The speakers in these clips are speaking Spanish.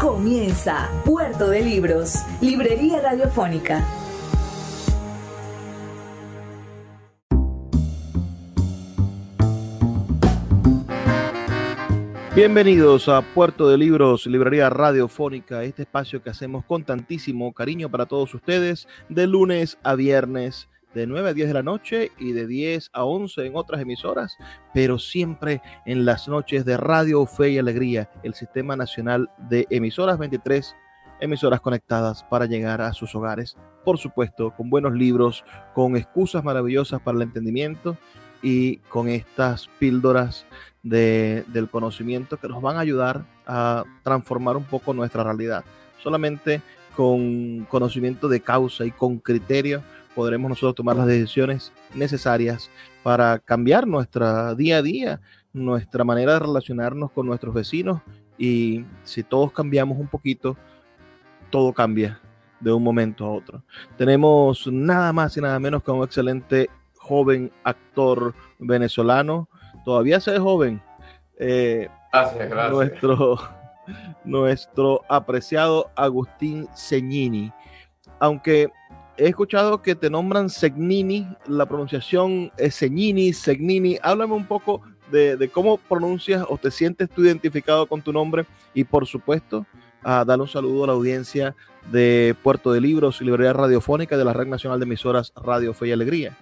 Comienza Puerto de Libros, Librería Radiofónica. Bienvenidos a Puerto de Libros, Librería Radiofónica, este espacio que hacemos con tantísimo cariño para todos ustedes, de lunes a viernes, de 9 a 10 de la noche y de 10 a 11 en otras emisoras, pero siempre en las noches de Radio Fe y Alegría, el Sistema Nacional de Emisoras 23, emisoras conectadas para llegar a sus hogares, por supuesto, con buenos libros, con excusas maravillosas para el entendimiento y con estas píldoras del conocimiento que nos van a ayudar a transformar un poco nuestra realidad. Solamente con conocimiento de causa y con criterio podremos nosotros tomar las decisiones necesarias para cambiar nuestra día a día, nuestra manera de relacionarnos con nuestros vecinos y si todos cambiamos un poquito, todo cambia de un momento a otro. Tenemos nada más y nada menos que un excelente joven actor venezolano, todavía se ve joven. Eh, gracias, gracias. Nuestro, nuestro apreciado Agustín Segnini. Aunque he escuchado que te nombran Segnini, la pronunciación es Segnini, Segnini. Háblame un poco de, cómo pronuncias o te sientes tú identificado con tu nombre y por supuesto a dar un saludo a la audiencia de Puerto de Libros y Librería Radiofónica de la Red Nacional de Emisoras Radio Fe y Alegría.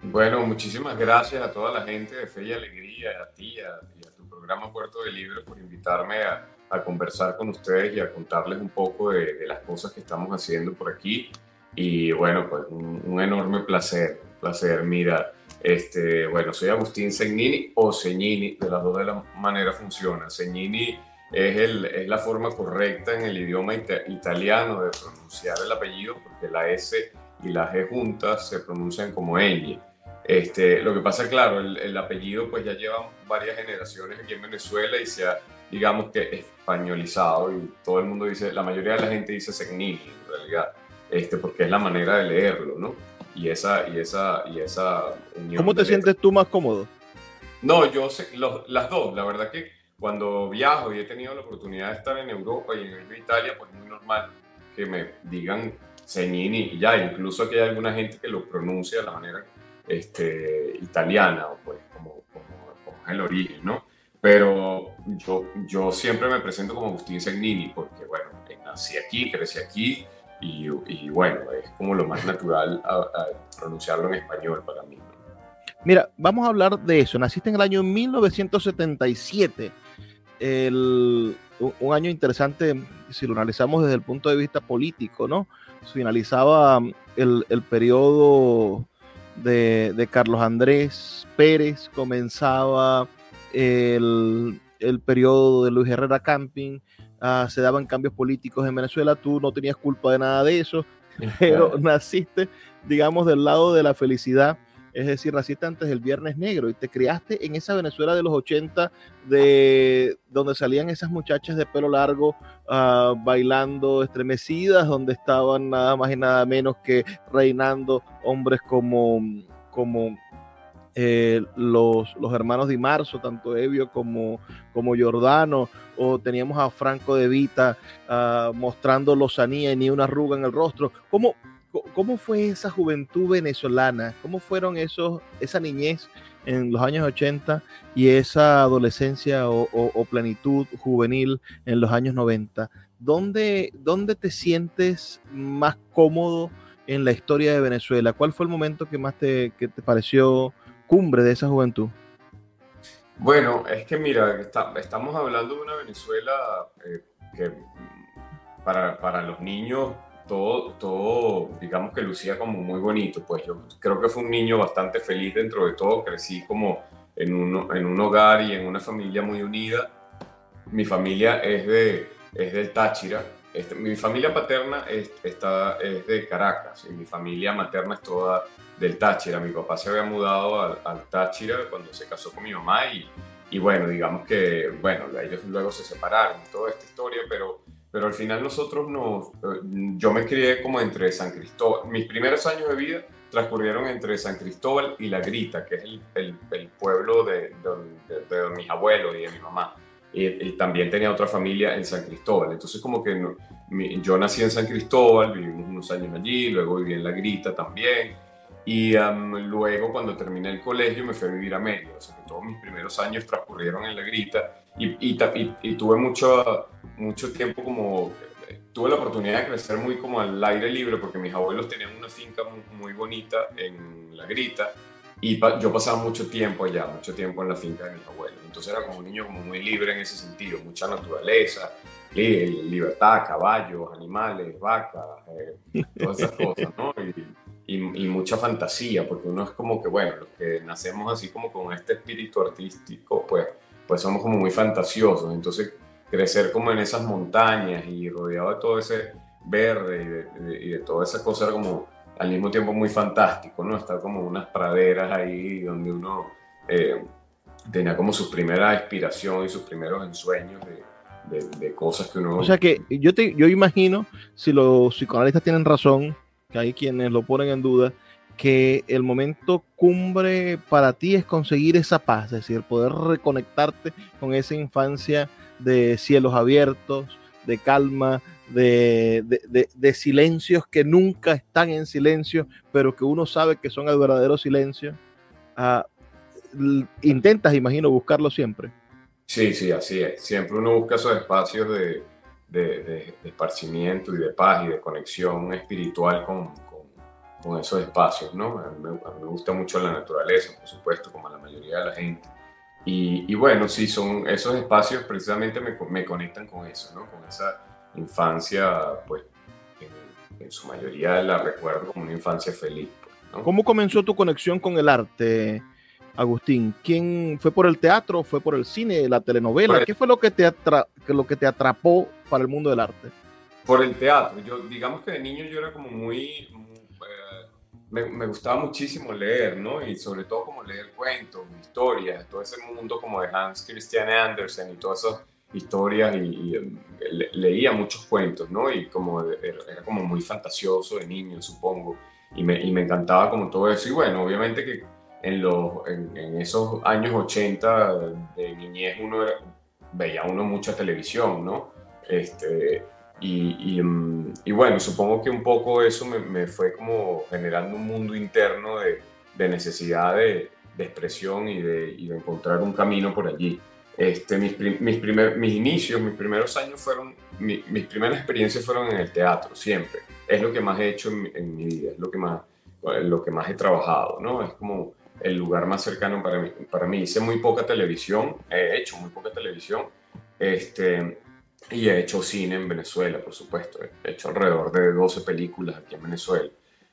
Bueno, muchísimas gracias a toda la gente de Fe y Alegría, a ti y a, tu programa Puerto de Libros por invitarme a, conversar con ustedes y a contarles un poco de, las cosas que estamos haciendo por aquí. Y bueno, pues un, enorme placer, placer. Mira, este, bueno, soy Agustín Segnini o Segnini, de las dos de la manera funciona. Segnini es, el, es la forma correcta en el idioma italiano de pronunciar el apellido porque la S y la G juntas se pronuncian como Eni. Este, lo que pasa, claro, el, apellido pues ya lleva varias generaciones aquí en Venezuela y se ha, digamos que, españolizado y todo el mundo dice, la mayoría de la gente dice Segnini en realidad, este, porque es la manera de leerlo, ¿no? Y esa, y esa, y esa ¿Cómo te sientes tú más cómodo? No, yo sé, las dos, la verdad que cuando viajo y he tenido la oportunidad de estar en Europa y en Italia, pues es muy normal que me digan Segnini y ya, incluso que hay alguna gente que lo pronuncia de la manera este, italiana, o pues como, como, es el origen, ¿no? Pero yo, yo siempre me presento como Agustín Segnini porque, bueno, nací aquí, crecí aquí y, y bueno, es como lo más natural a, pronunciarlo en español para mí. Mira, vamos a hablar de eso. Naciste en el año 1977, el, un año interesante si lo analizamos desde el punto de vista político, ¿no? Finalizaba el, el periodo de, Carlos Andrés Pérez, comenzaba el, el periodo de Luis Herrera Camping, ah, se daban cambios políticos en Venezuela, tú no tenías culpa de nada de eso, pero naciste, digamos, del lado de la felicidad es decir, naciste antes del Viernes Negro y te criaste en esa Venezuela de los 80, de donde salían esas muchachas de pelo largo ah, bailando estremecidas, donde estaban nada más y nada menos que reinando hombres como, como eh, los, los, hermanos Di Marzo, tanto Evio como, como Giordano, o teníamos a Franco de Vita uh, mostrando lozanía y ni una arruga en el rostro. ¿Cómo, ¿Cómo fue esa juventud venezolana? ¿Cómo fueron esos, esa niñez en los años 80 y esa adolescencia o, plenitud juvenil en los años 90? ¿Dónde, ¿Dónde te sientes más cómodo en la historia de Venezuela? ¿Cuál fue el momento que más te, te pareció cumbre de esa juventud? Bueno, es que mira, estamos hablando de una Venezuela eh, que para, para los niños todo, todo, digamos que lucía como muy bonito. Pues yo creo que fue un niño bastante feliz dentro de todo. Crecí como en un, en un hogar y en una familia muy unida. Mi familia es, de, es del Táchira, Este, mi familia paterna es, está, es de Caracas y mi familia materna es toda del Táchira. Mi papá se había mudado al, al Táchira cuando se casó con mi mamá y, y, bueno, digamos que, bueno, ellos luego se separaron, toda esta historia, pero, pero al final nosotros nos, eh, yo me crié como entre San Cristóbal, mis primeros años de vida transcurrieron entre San Cristóbal y La Grita, que es el, pueblo de, de, de, mis abuelos y de mi mamá. Y, también tenía otra familia en San Cristóbal. Entonces como que yo nací en San Cristóbal, vivimos unos años allí, luego viví en La Grita también. Y luego cuando terminé el colegio me fui a vivir a Mérida. O sea que todos mis primeros años transcurrieron en La Grita y, y tuve mucho, mucho tiempo como tuve la oportunidad de crecer muy como al aire libre porque mis abuelos tenían una finca muy, bonita en La Grita y yo pasaba mucho tiempo allá, mucho tiempo en la finca de mis abuelos. Entonces era como un niño como muy libre en ese sentido, mucha naturaleza, libertad, caballos, animales, vacas, eh, todas esas cosas, ¿no? Y, y, mucha fantasía, porque uno es como que, bueno, los que nacemos así como con este espíritu artístico, pues, pues somos como muy fantasiosos. Entonces crecer como en esas montañas y rodeado de todo ese verde y de, toda esa cosa era como al mismo tiempo muy fantástico, ¿no? Estar como unas praderas ahí donde uno eh, tenía como su primera inspiración y sus primeros ensueños de, cosas que uno... O sea que yo, te, yo imagino, si los psicoanalistas tienen razón, que hay quienes lo ponen en duda, que el momento cumbre para ti es conseguir esa paz, es decir, poder reconectarte con esa infancia de cielos abiertos, de calma, de, de, silencios que nunca están en silencio, pero que uno sabe que son el verdadero silencio. Ah, intentas, imagino, buscarlo siempre. Sí, sí, así es. Siempre uno busca esos espacios de, de, esparcimiento y de paz y de conexión espiritual con, con, esos espacios, ¿no? A mí, me gusta mucho la naturaleza, por supuesto, como a la mayoría de la gente. Y, bueno, sí, son esos espacios precisamente me, me, conectan con eso, ¿no? Con esa infancia, pues, en, su mayoría la recuerdo como una infancia feliz. Pues, ¿Cómo comenzó tu conexión con el arte, Agustín? ¿Quién fue por el teatro, fue por el cine, la telenovela? ¿Qué fue lo que, te atra lo que te atrapó para el mundo del arte? Por el teatro. Yo, digamos que de niño yo era como muy, me, gustaba muchísimo leer, ¿no? Y sobre todo como leer cuentos, historias, todo ese mundo como de Hans Christian Andersen y todas esas historias y, um, leía muchos cuentos, ¿no? Y como era, como muy fantasioso de niño, supongo, y me, y me, encantaba como todo eso. Y bueno, obviamente que en, los, en, esos años 80 de niñez uno veía uno mucha televisión, ¿no? Este, y, mm, y, bueno, supongo que un poco eso me, me fue como generando un mundo interno de, de necesidad de, de, expresión y de, y de, encontrar un camino por allí. Este, mis, mis, primer, mis inicios, mis primeros años fueron, mis primeras experiencias fueron en el teatro, siempre. Es lo que más he hecho en, mi vida, es lo que más, lo que más he trabajado, ¿no? Es como el lugar más cercano para mí. Para mí hice muy poca televisión, he hecho muy poca televisión. Este, y he hecho cine en Venezuela, por supuesto. He hecho alrededor de 12 películas aquí en Venezuela.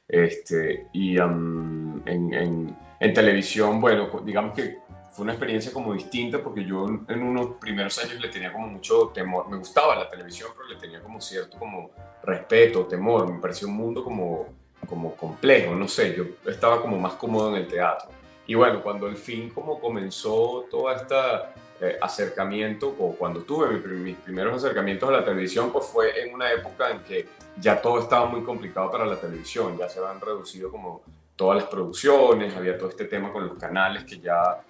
Este, y en, en, televisión, bueno, digamos que fue una experiencia como distinta porque yo en unos primeros años le tenía como mucho temor. Me gustaba la televisión, pero le tenía como cierto como respeto, temor. Me parecía un mundo como, como complejo, no sé. Yo estaba como más cómodo en el teatro. Y bueno, cuando al fin como comenzó toda esta eh, acercamiento o cuando tuve mis primeros acercamientos a la televisión, pues fue en una época en que ya todo estaba muy complicado para la televisión, ya se habían reducido como todas las producciones, había todo este tema con los canales que ya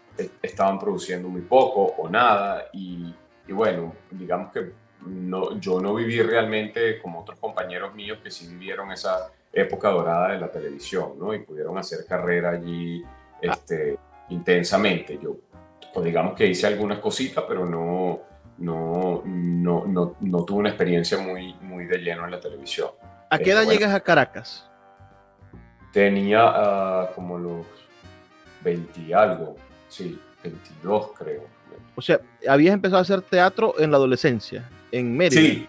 estaban produciendo muy poco o nada y, y bueno, digamos que no, yo no viví realmente como otros compañeros míos que sí vivieron esa época dorada de la televisión, ¿no? Y pudieron hacer carrera allí este, intensamente. Yo pues digamos que hice algunas cositas, pero no, no, no, no, no tuve una experiencia muy, muy de lleno en la televisión. ¿A qué edad llegas a Caracas? Tenía uh, como los 20 y algo, sí, 22 creo. O sea, habías empezado a hacer teatro en la adolescencia, en Mérida. Sí,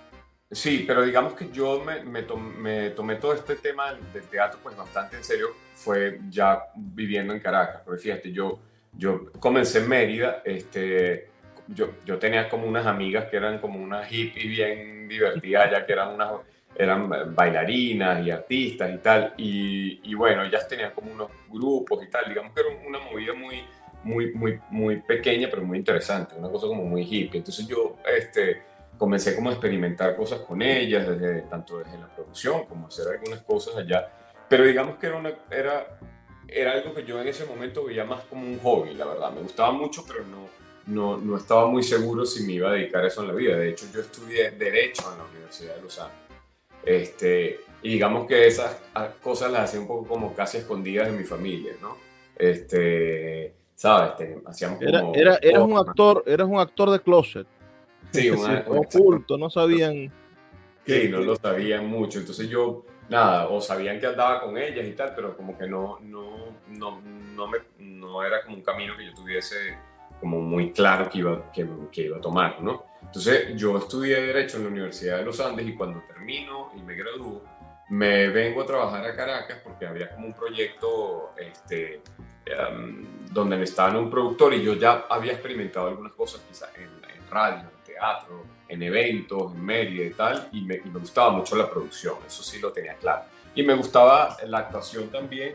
sí, pero digamos que yo me, me, me, tomé todo este tema del teatro pues bastante en serio, fue ya viviendo en Caracas, porque fíjate, yo yo comencé en Mérida, este, yo, yo tenía como unas amigas que eran como unas hippies bien divertidas, ya que eran unas eran bailarinas y artistas y tal, y, y, bueno, ellas tenían como unos grupos y tal, digamos que era una movida muy, muy, muy, muy pequeña, pero muy interesante, una cosa como muy hippie. Entonces yo este, comencé como a experimentar cosas con ellas, desde, tanto desde la producción como hacer algunas cosas allá, pero digamos que era, una, era, era algo que yo en ese momento veía más como un hobby, la verdad, me gustaba mucho, pero no, no, no estaba muy seguro si me iba a dedicar a eso en la vida. De hecho, yo estudié Derecho en la Universidad de Los Ángeles. Este, y digamos que esas cosas las hacía un poco como casi escondidas de mi familia, ¿no? Este, ¿sabes? hacíamos como... Era, eras un actor, eras un actor de closet. Sí, un, oculto, no sabían... Sí, no lo sabían mucho. Entonces yo, nada, o sabían que andaba con ellas y tal, pero como que no, no, no, no, me, no era como un camino que yo tuviese como muy claro que iba, que, que iba a tomar, ¿no? Entonces yo estudié Derecho en la Universidad de los Andes y cuando termino y me gradúo, me vengo a trabajar a Caracas porque había como un proyecto este, um, donde me estaba un productor y yo ya había experimentado algunas cosas quizás en, radio, en teatro, en eventos, en media y tal, y me, y me, gustaba mucho la producción, eso sí lo tenía claro. Y me gustaba la actuación también,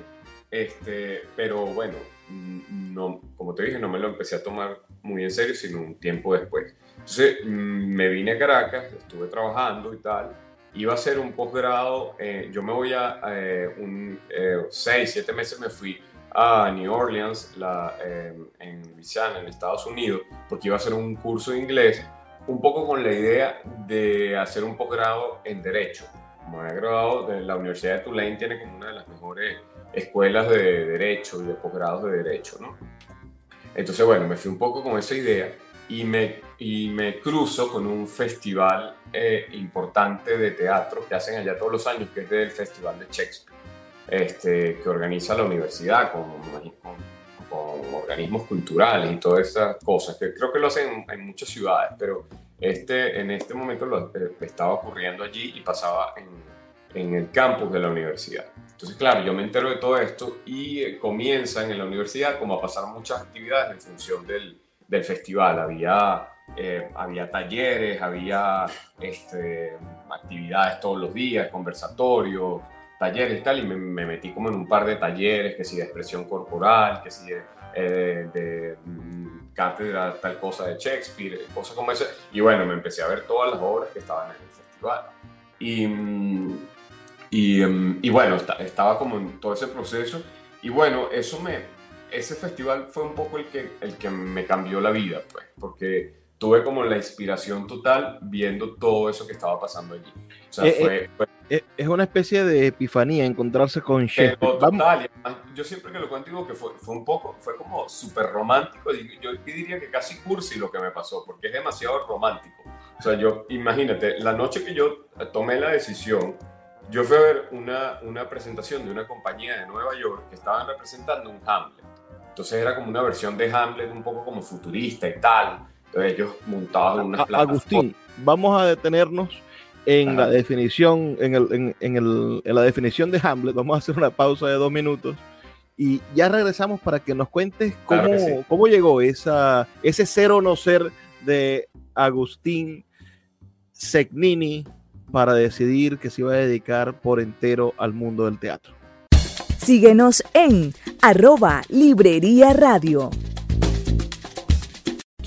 este, pero bueno, no, como te dije, no me lo empecé a tomar muy en serio, sino un tiempo después. Entonces mm, me vine a Caracas, estuve trabajando y tal. Iba a hacer un posgrado, eh, yo me voy a eh, un eh, seis, siete meses me fui a New Orleans, la, en Louisiana, en Estados Unidos, porque iba a hacer un curso de inglés, un poco con la idea de hacer un posgrado en Derecho. Como he graduado la Universidad de Tulane, tiene como una de las mejores escuelas de Derecho y de posgrados de Derecho, ¿no? Entonces, bueno, me fui un poco con esa idea y me, y me cruzo con un festival eh, importante de teatro que hacen allá todos los años, que es el Festival de Shakespeare, este, que organiza la universidad con, con, organismos culturales y todas esas cosas, que creo que lo hacen en, muchas ciudades, pero este, en este momento lo, eh, estaba ocurriendo allí y pasaba en, en el campus de la universidad. Entonces, claro, yo me entero de todo esto y eh, comienzan en la universidad como a pasar muchas actividades en función del, del festival. Había, eh, había talleres, había este, actividades todos los días, conversatorios, talleres y tal, y me, metí como en un par de talleres, que si de expresión corporal, que si de, eh, de mm, cátedra, tal cosa de Shakespeare, cosas como esa. Y bueno, me empecé a ver todas las obras que estaban en el festival. Y, mm, y, mm, y bueno, estaba como en todo ese proceso. Y bueno, eso me, ese festival fue un poco el que, el que me cambió la vida, pues, porque tuve como la inspiración total viendo todo eso que estaba pasando allí. O sea, eh, fue, eh, es una especie de epifanía encontrarse con Shakespeare. Total, yo siempre que lo cuento digo que fue, fue un poco, fue como súper romántico, yo diría que casi cursi lo que me pasó, porque es demasiado romántico. O sea, yo, imagínate, la noche que yo tomé la decisión, yo fui a ver una, una presentación de una compañía de Nueva York que estaban representando un Hamlet. Entonces era como una versión de Hamlet un poco como futurista y tal. Entonces ellos montaban unas Agustín, vamos a detenernos en la definición, en, el, en, en, el, en, la definición de Hamlet. Vamos a hacer una pausa de dos minutos y ya regresamos para que nos cuentes cómo, cómo llegó esa, ese ser o no ser de Agustín Segnini para decidir que se iba a dedicar por entero al mundo del teatro. Síguenos en arroba Librería Radio.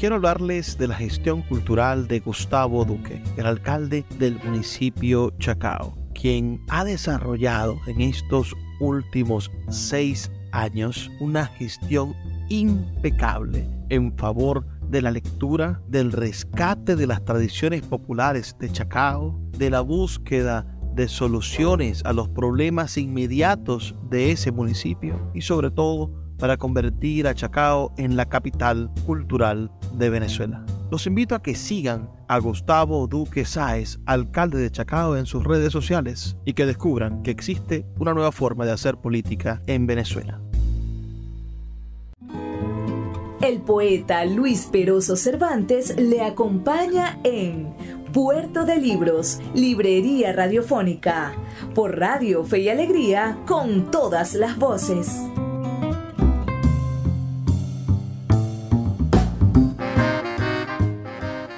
Quiero hablarles de la gestión cultural de Gustavo Duque, el alcalde del municipio Chacao, quien ha desarrollado en estos últimos seis años una gestión impecable en favor de la lectura, del rescate de las tradiciones populares de Chacao, de la búsqueda de soluciones a los problemas inmediatos de ese municipio y sobre todo para convertir a Chacao en la capital cultural de Venezuela. Los invito a que sigan a Gustavo Duque Sáez, alcalde de Chacao, en sus redes sociales y que descubran que existe una nueva forma de hacer política en Venezuela. El poeta Luis Peroso Cervantes le acompaña en Puerto de Libros, Librería Radiofónica, por Radio Fe y Alegría, con todas las voces.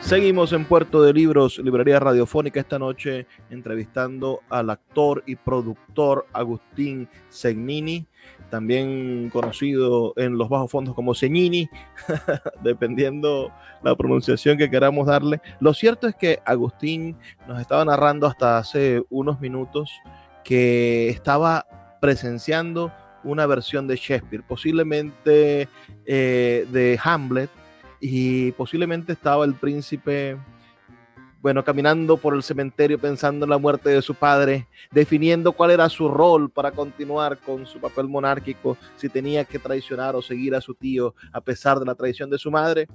Seguimos en Puerto de Libros, Librería Radiofónica, esta noche entrevistando al actor y productor Agustín Segnini, también conocido en los bajos fondos como Segnini, dependiendo la pronunciación que queramos darle. Lo cierto es que Agustín nos estaba narrando hasta hace unos minutos que estaba presenciando una versión de Shakespeare, posiblemente eh, de Hamlet, y posiblemente estaba el príncipe, bueno, caminando por el cementerio pensando en la muerte de su padre, definiendo cuál era su rol para continuar con su papel monárquico, si tenía que traicionar o seguir a su tío a pesar de la traición de su madre.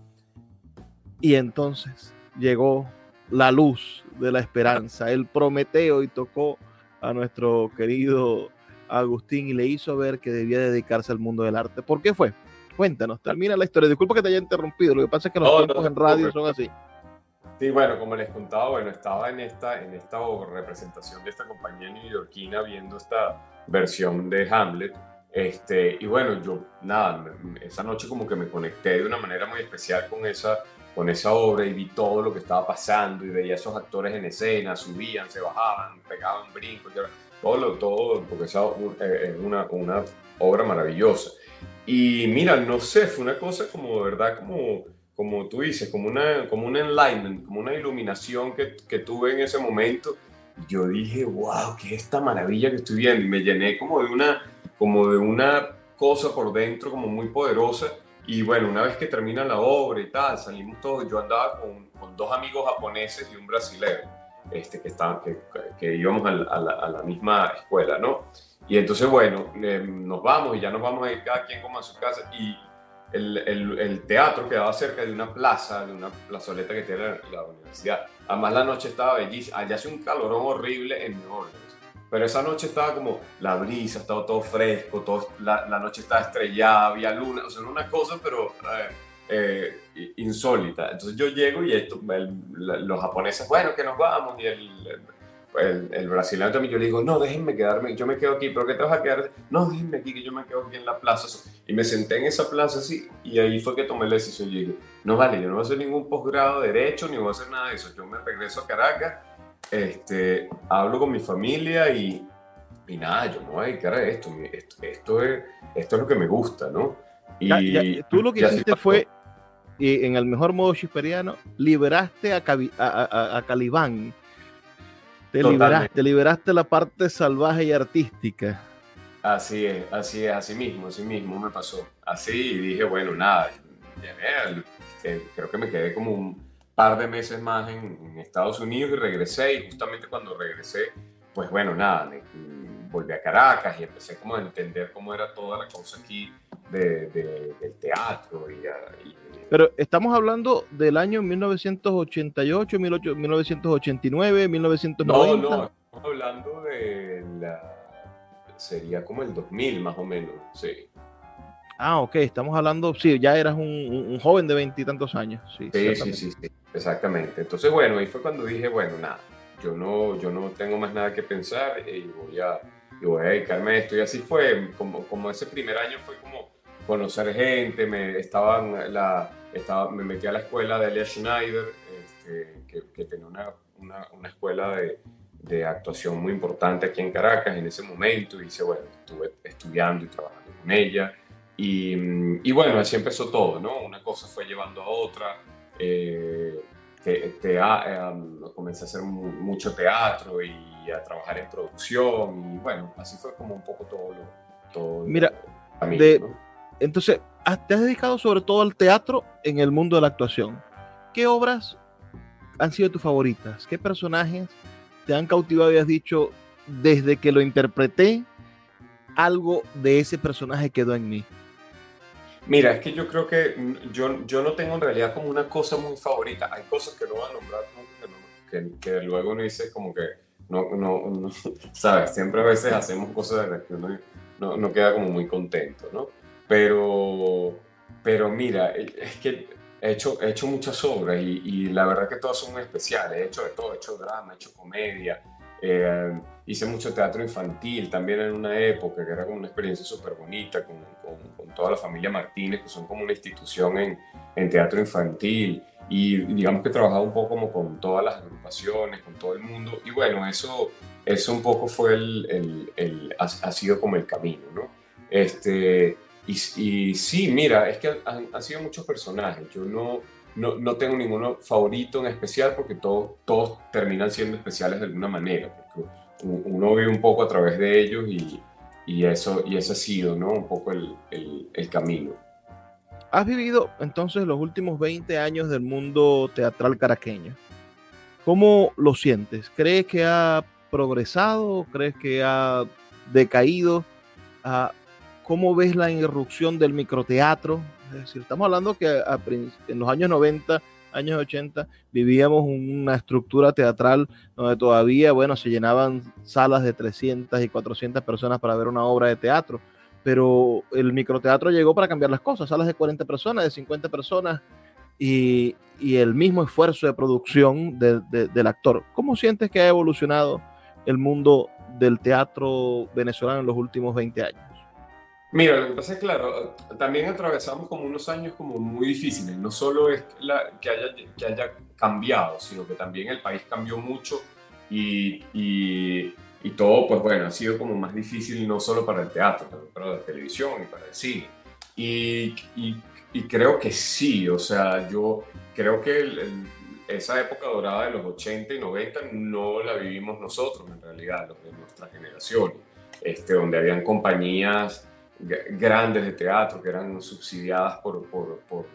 Y entonces llegó la luz de la esperanza, el Prometeo y tocó a nuestro querido Agustín y le hizo ver que debía dedicarse al mundo del arte. ¿Por qué fue? Cuéntanos, termina la historia. Disculpa que te haya interrumpido, lo que pasa es que los tiempos en radio son así. Sí, bueno, como les contaba, bueno, estaba en esta, en esta representación de esta compañía neoyorquina viendo esta versión de Hamlet. Este, y bueno, yo, nada, esa noche como que me conecté de una manera muy especial con esa, con esa obra y vi todo lo que estaba pasando y veía a esos actores en escena, subían, se bajaban, pegaban brincos, todo, lo, todo, porque esa es una, una obra maravillosa. Y mira, no sé, fue una cosa como, de verdad, como, como tú dices, como una, como un enlightenment, como una iluminación que, que tuve en ese momento. Yo dije, wow, qué es esta maravilla que estoy viendo. Y me llené como de una, como de una cosa por dentro, como muy poderosa. Y bueno, una vez que termina la obra y tal, salimos todos. Yo andaba con, con dos amigos japoneses y un brasileño, este, que, estaban, que, que íbamos a a la misma escuela, ¿no? Y entonces, bueno, eh, nos vamos y ya nos vamos a ir cada quien como a su casa. Y el, el, el, teatro quedaba cerca de una plaza, de una plazoleta que tiene la, universidad. Además, la noche estaba bellísima. Allá hace un calorón horrible en New Orleans. Pero esa noche estaba como la brisa, estaba todo fresco, todo, la, la noche estaba estrellada, había luna, o sea, una cosa, pero eh, eh, insólita. Entonces yo llego y esto, los japoneses, bueno, que nos vamos, y el, el, el, brasileño también, yo le digo, no, déjenme quedarme, yo me quedo aquí, pero ¿qué te vas a quedar? No, déjenme aquí, que yo me quedo aquí en la plaza. Y me senté en esa plaza así, y ahí fue que tomé la decisión. Y dije, no vale, yo no voy a hacer ningún posgrado de Derecho, ni voy a hacer nada de eso. Yo me regreso a Caracas, este, hablo con mi familia y, y nada, yo me voy a dedicar a esto. Esto, esto, es, esto es lo que me gusta, ¿no? Y tú lo que hiciste fue, y en el mejor modo chisperiano, liberaste a, a, a, a Calibán te liberaste, liberaste, la parte salvaje y artística. Así es, así es, así mismo, así mismo me pasó. Así y dije, bueno, nada, creo que me quedé como un par de meses más en, Estados Unidos y regresé y justamente cuando regresé, pues bueno, nada, mm, volví a Caracas y empecé como a entender cómo era toda la cosa aquí de, del teatro y, y pero estamos hablando del año 1988, 1989, 1990. No, no, estamos hablando de la... Sería como el 2000 más o menos, sí. Ah, ok, estamos hablando, sí, ya eras un, un joven de veintitantos años. Sí, sí, sí, sí, exactamente. Entonces, bueno, ahí fue cuando dije, bueno, nada, yo no, yo no tengo más nada que pensar y voy a, y voy a dedicarme a esto. Y así fue, como, como ese primer año fue como conocer gente, me estaban la estaba, me metí a la escuela de Elia Schneider, este, que, que, tenía una, una, una escuela de, de, actuación muy importante aquí en Caracas en ese momento. Y hice, bueno, estuve estudiando y trabajando con ella. Y, y bueno, así empezó todo, ¿no? Una cosa fue llevando a otra. Eh, te, te, um, comencé a hacer mucho teatro y a trabajar en producción. Y bueno, así fue como un poco todo lo. Todo Mira, de, entonces, te has dedicado sobre todo al teatro en el mundo de la actuación. ¿Qué obras han sido tus favoritas? ¿Qué personajes te han cautivado y has dicho, desde que lo interpreté, algo de ese personaje quedó en mí? Mira, es que yo creo que yo, yo no tengo en realidad como una cosa muy favorita. Hay cosas que no voy a nombrar que, que, luego uno dice como que no, no, no, sabes, siempre a veces hacemos cosas de las que uno no, no queda como muy contento, ¿no? Pero, pero mira, eh, es que he hecho, he hecho muchas obras y, y, la verdad que todas son especiales. He hecho de todo, he hecho drama, he hecho comedia. Eh, hice mucho teatro infantil también en una época que era como una experiencia súper bonita con, con, con, toda la familia Martínez, que son como una institución en, en teatro infantil. y digamos que he trabajado un poco como con todas las agrupaciones, con todo el mundo, y bueno, eso, eso un poco fue el, el, ha, sido como el camino, ¿no? Este, y, sí, mira, es que han, sido muchos personajes, yo no, no, no, tengo ninguno favorito en especial porque todos, todos terminan siendo especiales de alguna manera, porque uno vive un poco a través de ellos y, y eso, y ese ha sido, ¿no? Un poco el, el, el camino. Has vivido entonces los últimos 20 años del mundo teatral caraqueño. ¿Cómo lo sientes? ¿Crees que ha progresado? ¿Crees que ha decaído? Ah, ¿Cómo ves la irrupción del microteatro? Es decir, estamos hablando que en los años 90, años 80, vivíamos una estructura teatral donde todavía, bueno, se llenaban salas de 300 y 400 personas para ver una obra de teatro pero el microteatro llegó para cambiar las cosas, salas de 40 personas, de 50 personas y, el mismo esfuerzo de producción de, de, del actor. ¿Cómo sientes que ha evolucionado el mundo del teatro venezolano en los últimos 20 años? Mira, lo que pasa es claro, también atravesamos como unos años como muy difíciles. No solo es la, que, haya, que haya cambiado, sino que también el país cambió mucho y, y y todo, pues bueno, ha sido como más difícil no solo para el teatro, pero para la televisión y para el cine. Y, y, y creo que sí, o sea, yo creo que esa época dorada de los 80 y 90 no la vivimos nosotros, en realidad, los de nuestra generación, este, donde habían compañías grandes de teatro que eran subsidiadas por, por,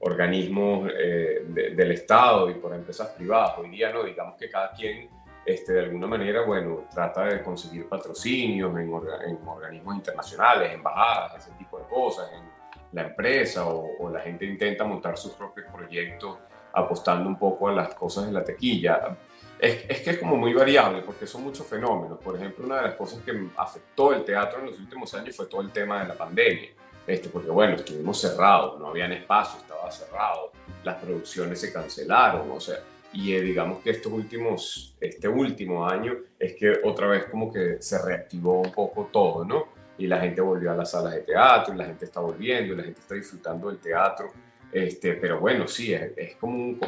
organismos eh, del Estado y por empresas privadas. Hoy día no, digamos que cada quien este, de alguna manera, bueno, trata de conseguir patrocinios en, en, organismos internacionales, embajadas, ese tipo de cosas, en la empresa o, la gente intenta montar sus propios proyectos apostando un poco a las cosas de la tequilla. Es, es, que es como muy variable porque son muchos fenómenos. Por ejemplo, una de las cosas que afectó el teatro en los últimos años fue todo el tema de la pandemia. Este, porque bueno, estuvimos cerrados, no habían espacio, estaba cerrado, las producciones se cancelaron, o sea, y eh, digamos que estos últimos, este último año es que otra vez como que se reactivó un poco todo, ¿no? Y la gente volvió a las salas de teatro, y la gente está volviendo, y la gente está disfrutando del teatro. Este, pero bueno, sí, es, es como un,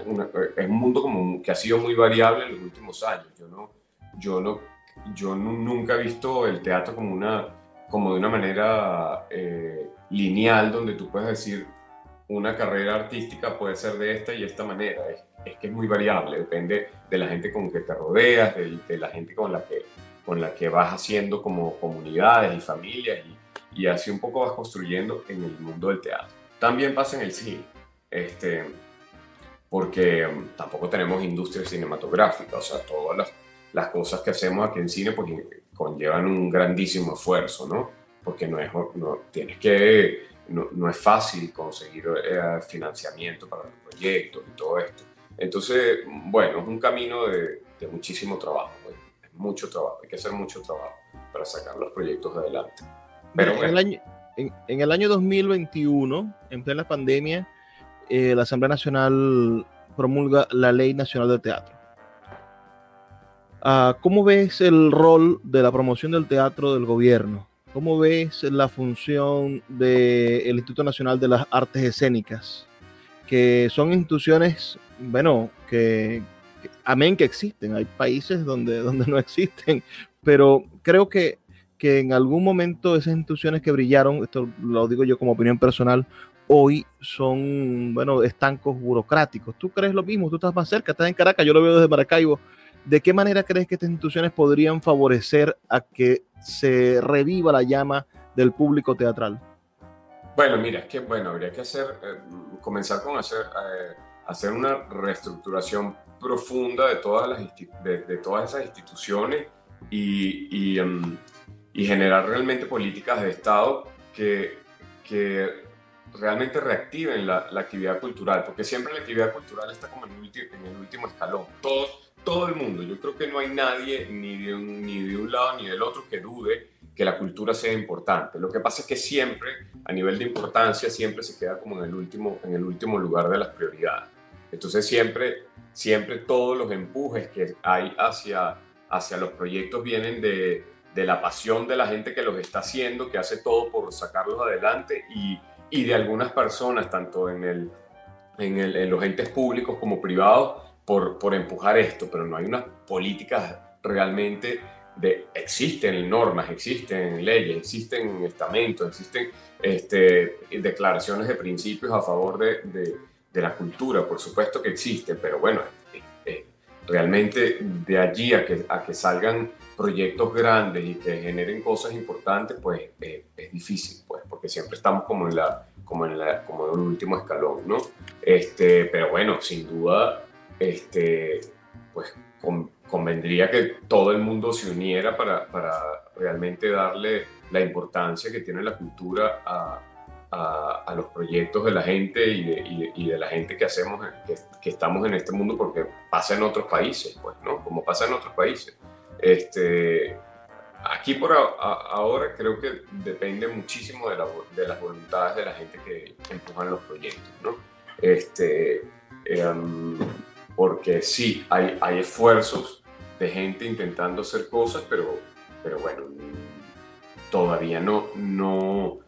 es un mundo como que ha sido muy variable en los últimos años. Yo, no, yo, no, yo nunca he visto el teatro como, una, como de una manera eh, lineal, donde tú puedes decir, una carrera artística puede ser de esta y esta manera. Es, es que es muy variable, depende de la gente con que te rodeas, de, la gente con la, que, con la que vas haciendo como comunidades y familias y, y, así un poco vas construyendo en el mundo del teatro. También pasa en el cine, este, porque tampoco tenemos industria cinematográfica, o sea, todas las, las cosas que hacemos aquí en cine pues conllevan un grandísimo esfuerzo, ¿no? Porque no es, no, tienes que, no, no es fácil conseguir eh, financiamiento para los proyectos y todo esto. Entonces, bueno, es un camino de, muchísimo trabajo, pues. mucho trabajo, hay que hacer mucho trabajo para sacar los proyectos adelante. Pero en, el año, en, el año 2021, en plena pandemia, eh, la Asamblea Nacional promulga la Ley Nacional de Teatro. Ah, ¿Cómo ves el rol de la promoción del teatro del gobierno? ¿Cómo ves la función del Instituto Nacional de las Artes Escénicas? Que son instituciones bueno, que, amén que existen, hay países donde, donde no existen, pero creo que, que en algún momento esas instituciones que brillaron, esto lo digo yo como opinión personal, hoy son, bueno, estancos burocráticos. ¿Tú crees lo mismo? Tú estás más cerca, estás en Caracas, yo lo veo desde Maracaibo. ¿De qué manera crees que estas instituciones podrían favorecer a que se reviva la llama del público teatral? Bueno, mira, es que bueno, habría que hacer, eh, comenzar con hacer eh, hacer una reestructuración profunda de todas, las de, todas esas instituciones y, em, y, generar realmente políticas de Estado que, que realmente reactiven la, la, actividad cultural, porque siempre la actividad cultural está como en el, último, en el último escalón. Todo, todo el mundo, yo creo que no hay nadie ni de, un, ni de un lado ni del otro que dude que la cultura sea importante. Lo que pasa es que siempre, a nivel de importancia, siempre se queda como en el último, en el último lugar de las prioridades. Entonces siempre, siempre todos los empujes que hay hacia, hacia los proyectos vienen de, de la pasión de la gente que los está haciendo, que hace todo por sacarlos adelante y, y de algunas personas, tanto en el, en, los entes públicos como privados por, por empujar esto, pero no hay unas políticas realmente de, existen normas, existen leyes, existen estamentos, existen este, declaraciones de principios a favor de, de, la cultura, por supuesto que existen, pero bueno, realmente de allí a que, a que salgan proyectos grandes y que generen cosas importantes, pues eh, es difícil, pues, porque siempre estamos como en la como en, la, como en el último escalón, ¿no? Este, pero bueno, sin duda, este, pues convendría que todo el mundo se uniera para, para, realmente darle la importancia que tiene la cultura a, a, los proyectos de la gente y de, y, de, la gente que hacemos, que, que, estamos en este mundo, porque pasa en otros países, pues, ¿no? Como pasa en otros países. Este, aquí por ahora creo que depende muchísimo de, de, las voluntades de la gente que empujan los proyectos, ¿no? Este, em, porque sí, hay, hay esfuerzos de gente intentando hacer cosas, pero, pero bueno, todavía no, no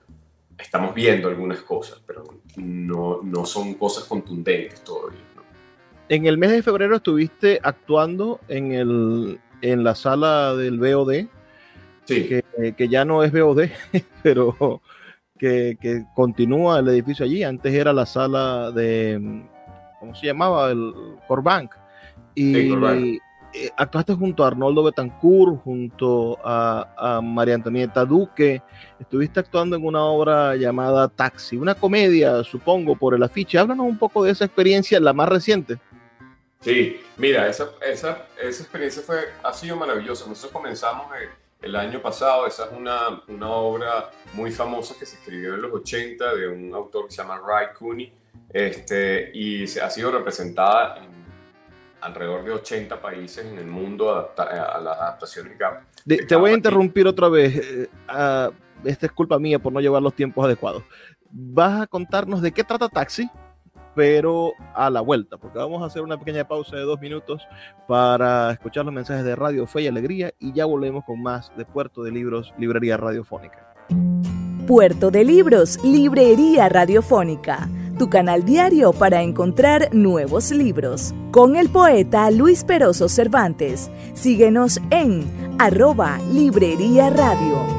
estamos viendo algunas cosas, pero no, no son cosas contundentes todavía. En el mes de febrero estuviste actuando en, el, en la sala del BOD, que, que, ya no es BOD, pero que, que, continúa el edificio allí. Antes era la sala de, ¿cómo se llamaba? El Corbank. Y, eh, actuaste junto a Arnoldo Betancourt, junto a, María Antonieta Duque. Estuviste actuando en una obra llamada Taxi, una comedia, supongo, por el afiche. Háblanos un poco de esa experiencia, la más reciente. Sí, mira, esa, esa, esa experiencia fue, ha sido maravillosa. Nosotros comenzamos el, año pasado, esa es una, una, obra muy famosa que se escribió en los 80 de un autor que se llama Ray Cooney este, y se, ha sido representada en alrededor de 80 países en el mundo a las adaptaciones te voy a interrumpir otra vez. Eh, esta es culpa mía por no llevar los tiempos adecuados. Vas a contarnos de qué trata Taxi, pero a la vuelta, porque vamos a hacer una pequeña pausa de dos minutos para escuchar los mensajes de Radio Fe y Alegría y ya volvemos con más de Puerto de Libros, Librería Radiofónica. Puerto de Libros, Librería Radiofónica tu canal diario para encontrar nuevos libros. Con el poeta Luis Peroso Cervantes. Síguenos en arroba Librería Radio.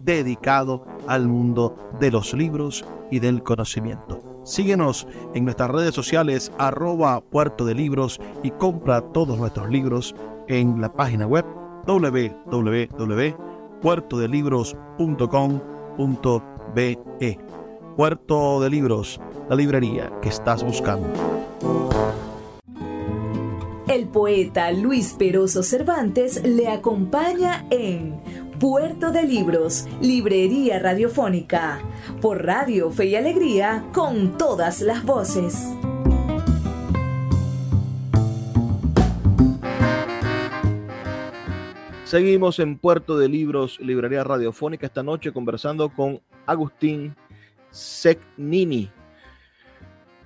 dedicado al mundo de los libros y del conocimiento. Síguenos en nuestras redes sociales arroba puerto de libros y compra todos nuestros libros en la página web www.puertodelibros.com.be. Puerto de Libros, la librería que estás buscando. El poeta Luis Peroso Cervantes le acompaña en Puerto de Libros, Librería Radiofónica, por Radio Fe y Alegría, con todas las voces. Seguimos en Puerto de Libros, Librería Radiofónica, esta noche conversando con Agustín Nini,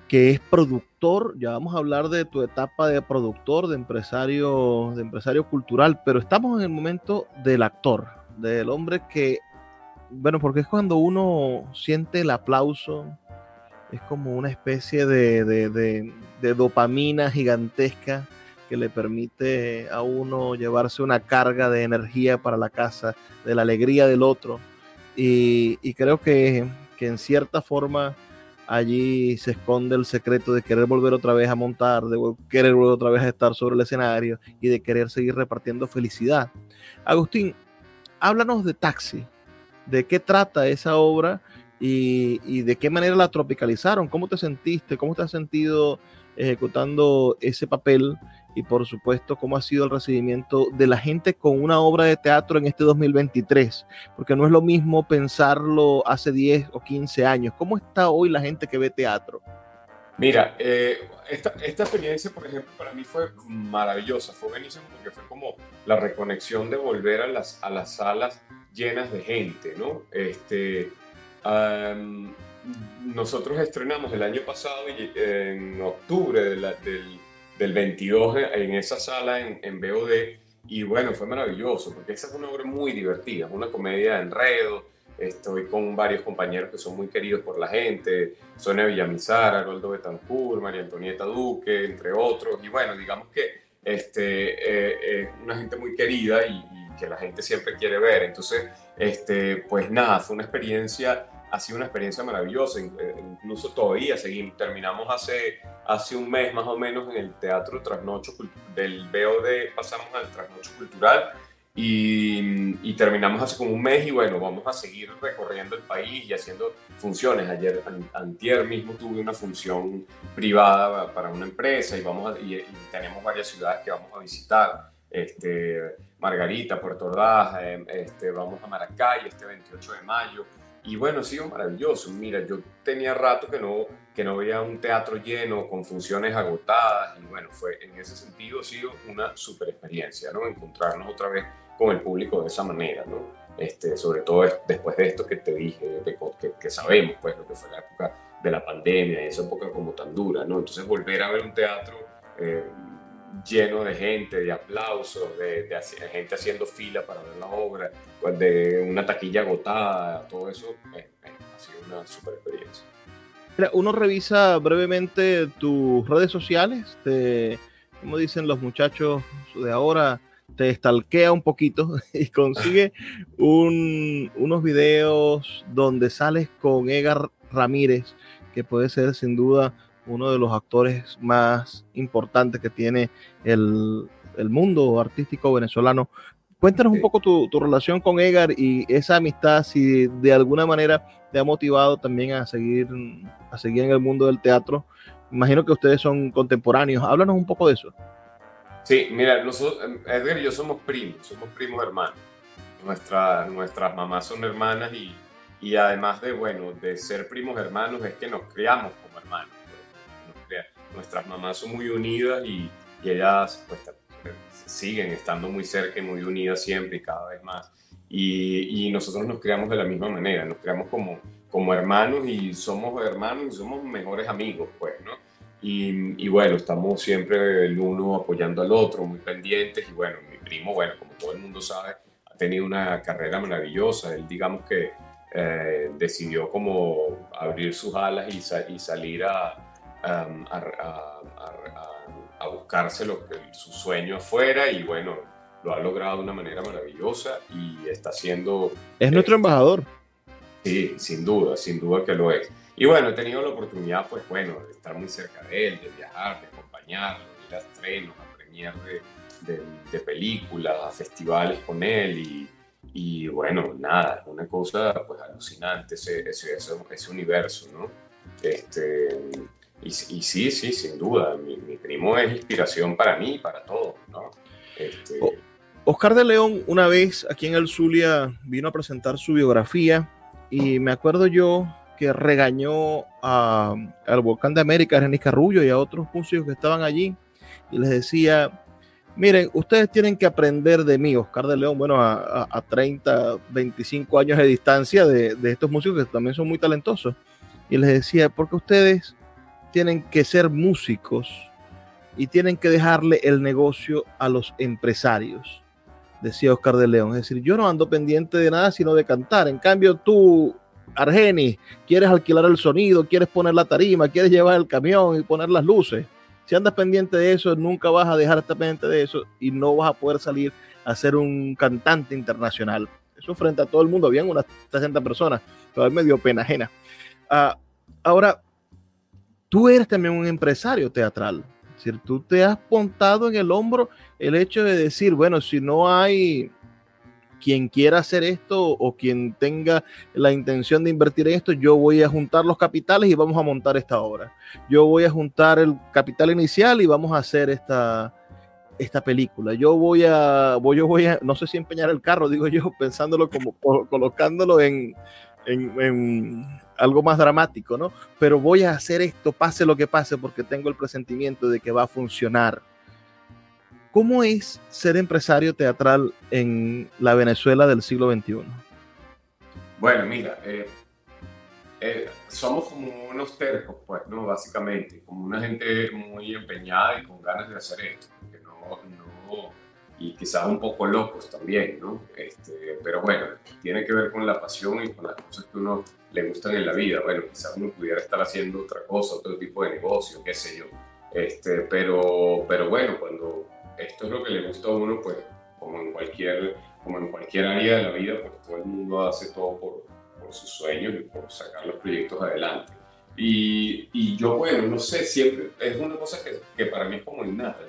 que es productor. Ya vamos a hablar de tu etapa de productor, de empresario, de empresario cultural, pero estamos en el momento del actor, del hombre que, bueno, porque es cuando uno siente el aplauso, es como una especie de, de dopamina gigantesca que le permite a uno llevarse una carga de energía para la casa, de la alegría del otro. Y, y creo que que en cierta forma allí se esconde el secreto de querer volver otra vez a montar, de querer volver otra vez a estar sobre el escenario y de querer seguir repartiendo felicidad. Agustín, háblanos de Taxi, de qué trata esa obra y, de qué manera la tropicalizaron, cómo te sentiste, cómo te has sentido ejecutando ese papel y por supuesto cómo ha sido el recibimiento de la gente con una obra de teatro en este 2023, porque no es lo mismo pensarlo hace 10 o 15 años. ¿Cómo está hoy la gente que ve teatro? Mira, eh, esta, esta, experiencia, por ejemplo, para mí fue maravillosa, fue buenísima porque fue como la reconexión de volver a las, a las salas llenas de gente, ¿no? Este, nosotros estrenamos el año pasado, en octubre del, del, 22, en esa sala en, en BOD, y bueno, fue maravilloso, porque esa es una obra muy divertida, es una comedia de enredo, Estoy con varios compañeros que son muy queridos por la gente, Sonia Villamizar, Arnoldo Betancourt, María Antonieta Duque, entre otros. Y bueno, digamos que este, eh, es una gente muy querida y, que la gente siempre quiere ver. Entonces, este, pues nada, fue una experiencia, ha sido una experiencia maravillosa. Eh, incluso todavía seguimos, terminamos hace, hace un mes más o menos en el Teatro Trasnocho del BOD, pasamos al Trasnocho Cultural y, terminamos hace como un mes y bueno, vamos a seguir recorriendo el país y haciendo funciones. Ayer, antier mismo tuve una función privada para una empresa y, vamos y, tenemos varias ciudades que vamos a visitar. Este, Margarita, Puerto Ordaz, em, este, vamos a Maracay este 28 de mayo. Y bueno, ha sido maravilloso. Mira, yo tenía rato que no, que no veía un teatro lleno, con funciones agotadas. Y bueno, fue en ese sentido ha sido una super experiencia, ¿no? Encontrarnos otra vez con el público de esa manera, ¿no? Este, sobre todo después de esto que te dije, de, que, sabemos, pues, lo que fue la época de la pandemia, esa época como tan dura, ¿no? Entonces volver a ver un teatro eh, lleno de gente, de aplausos, de, gente haciendo fila para ver la obra, pues, de una taquilla agotada, todo eso eh, eh, ha sido una super experiencia. uno revisa brevemente tus redes sociales, te, como dicen los muchachos de ahora, te estalquea un poquito y consigue unos videos donde sales con Edgar Ramírez, que puede ser sin duda uno de los actores más importantes que tiene el, mundo artístico venezolano. Cuéntanos un poco tu, relación con Edgar y esa amistad, si de alguna manera te ha motivado también a seguir, a seguir en el mundo del teatro. Imagino que ustedes son contemporáneos. Háblanos un poco de eso. Sí, mira, nosotros, Edgar y yo somos primos, somos primos hermanos. Nuestra, nuestras mamás son hermanas y, y además de, bueno, de ser primos hermanos es que nos criamos como hermanos. Pues. nuestras mamás son muy unidas y, y ellas pues, siguen estando muy cerca y muy unidas siempre y cada vez más. Y, y, nosotros nos criamos de la misma manera, nos criamos como, como hermanos y somos hermanos y somos mejores amigos, pues, ¿no? Y, bueno, estamos siempre el uno apoyando al otro, muy pendientes. Y bueno, mi primo, bueno, como todo el mundo sabe, ha tenido una carrera maravillosa. Él, digamos que eh, decidió como abrir sus alas y, y salir a, a, a, buscarse lo que su sueño fuera. Y bueno, lo ha logrado de una manera maravillosa y está haciendo... Es nuestro embajador. Sí, sin duda, sin duda que lo es. Y bueno, he tenido la oportunidad, pues bueno, de estar muy cerca de él, de viajar, de acompañarlo, de ir a estrenos, a premier de, de, películas, a festivales con él y, y, bueno, nada, una cosa pues alucinante ese, ese, ese, universo, ¿no? Este, y, y, sí, sí, sin duda, mi, mi, primo es inspiración para mí y para todos, ¿no? Este, Oscar de León una vez aquí en el Zulia vino a presentar su biografía y me acuerdo yo que regañó a, al Volcán de América, a René Carrullo y a otros músicos que estaban allí y les decía, miren, ustedes tienen que aprender de mí, Oscar de León, bueno, a, a 30, 25 años de distancia de, de, estos músicos que también son muy talentosos. Y les decía, porque ustedes tienen que ser músicos y tienen que dejarle el negocio a los empresarios, decía Oscar de León. Es decir, yo no ando pendiente de nada sino de cantar. En cambio, tú, Argenis, quieres alquilar el sonido, quieres poner la tarima, quieres llevar el camión y poner las luces. Si andas pendiente de eso, nunca vas a dejar estar pendiente de eso y no vas a poder salir a ser un cantante internacional. Eso frente a todo el mundo, habían unas 60 personas, pero me dio pena ajena. Uh, ahora, tú eres también un empresario teatral. Es decir, tú te has montado en el hombro el hecho de decir, bueno, si no hay quien quiera hacer esto o quien tenga la intención de invertir en esto, yo voy a juntar los capitales y vamos a montar esta obra. Yo voy a juntar el capital inicial y vamos a hacer esta, esta película. Yo voy a, voy, yo voy a, no sé si empeñar el carro, digo yo, pensándolo como colocándolo en, en, algo más dramático, ¿no? Pero voy a hacer esto, pase lo que pase, porque tengo el presentimiento de que va a funcionar. ¿Cómo es ser empresario teatral en la Venezuela del siglo XXI? Bueno, mira, eh, eh, somos como unos tercos, pues, ¿no? Básicamente, como una gente muy empeñada y con ganas de hacer esto, no, no, y quizás un poco locos también, ¿no? Este, pero bueno, tiene que ver con la pasión y con las cosas que uno le gustan en la vida. Bueno, quizás uno pudiera estar haciendo otra cosa, otro tipo de negocio, qué sé yo. Este, pero, pero bueno, cuando esto es lo que le gusta a uno, pues como en cualquier, como en cualquier área de la vida, pues todo el mundo hace todo por, por sus sueños y por sacar los proyectos adelante. Y, y, yo, bueno, no sé, siempre es una cosa que, que para mí es como innata.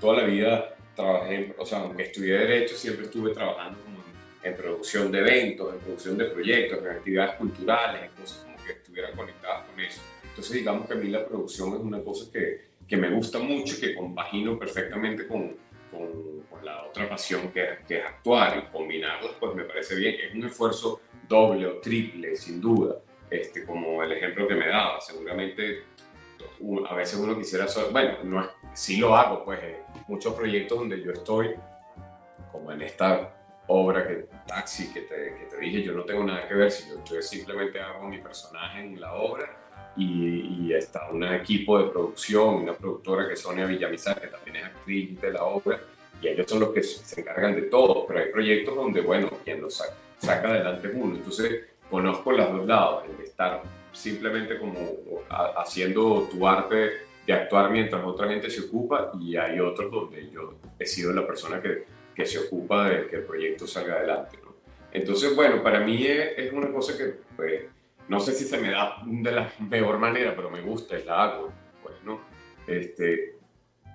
Toda la vida trabajé, o sea, aunque estudié Derecho, siempre estuve trabajando como en, producción de eventos, en producción de proyectos, en actividades culturales, en cosas como que estuvieran conectadas con eso. Entonces, digamos que a mí la producción es una cosa que, que me gusta mucho que compagino perfectamente con, con, la otra pasión que, es actuar y combinarlas, pues me parece bien. Es un esfuerzo doble o triple, sin duda, este, como el ejemplo que me daba. Seguramente a veces uno quisiera, bueno, no es, sí lo hago, pues eh, muchos proyectos donde yo estoy, como en esta obra que Taxi que te, que te dije, yo no tengo nada que ver, si yo, simplemente hago mi personaje en la obra y, está un equipo de producción, una productora que es Sonia Villamizar, que también es actriz de la obra, y ellos son los que se encargan de todo, pero hay proyectos donde, bueno, quien lo saca, saca adelante uno. Entonces, conozco los dos lados, el de estar simplemente como haciendo tu arte de actuar mientras otra gente se ocupa y hay otros donde yo he sido la persona que, que se ocupa de que el proyecto salga adelante. Entonces, bueno, para mí es, una cosa que, pues, no sé si se me da de la mejor manera, pero me gusta y la hago, pues, ¿no? Este,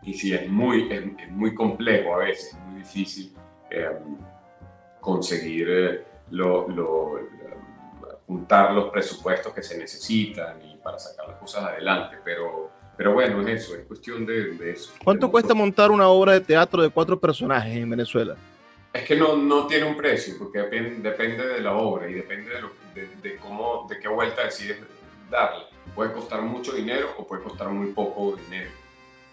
y sí, es muy, es, muy complejo a veces, es muy difícil em, conseguir eh, lo, lo, juntar los presupuestos que se necesitan y para sacar las cosas adelante, pero, pero bueno, es eso, es cuestión de, eso. ¿Cuánto cuesta montar una obra de teatro de cuatro personajes en Venezuela? Es que no, no tiene un precio, porque depende, de la obra y depende de, de, cómo, de qué vuelta decides darle. Puede costar mucho dinero o puede costar muy poco dinero.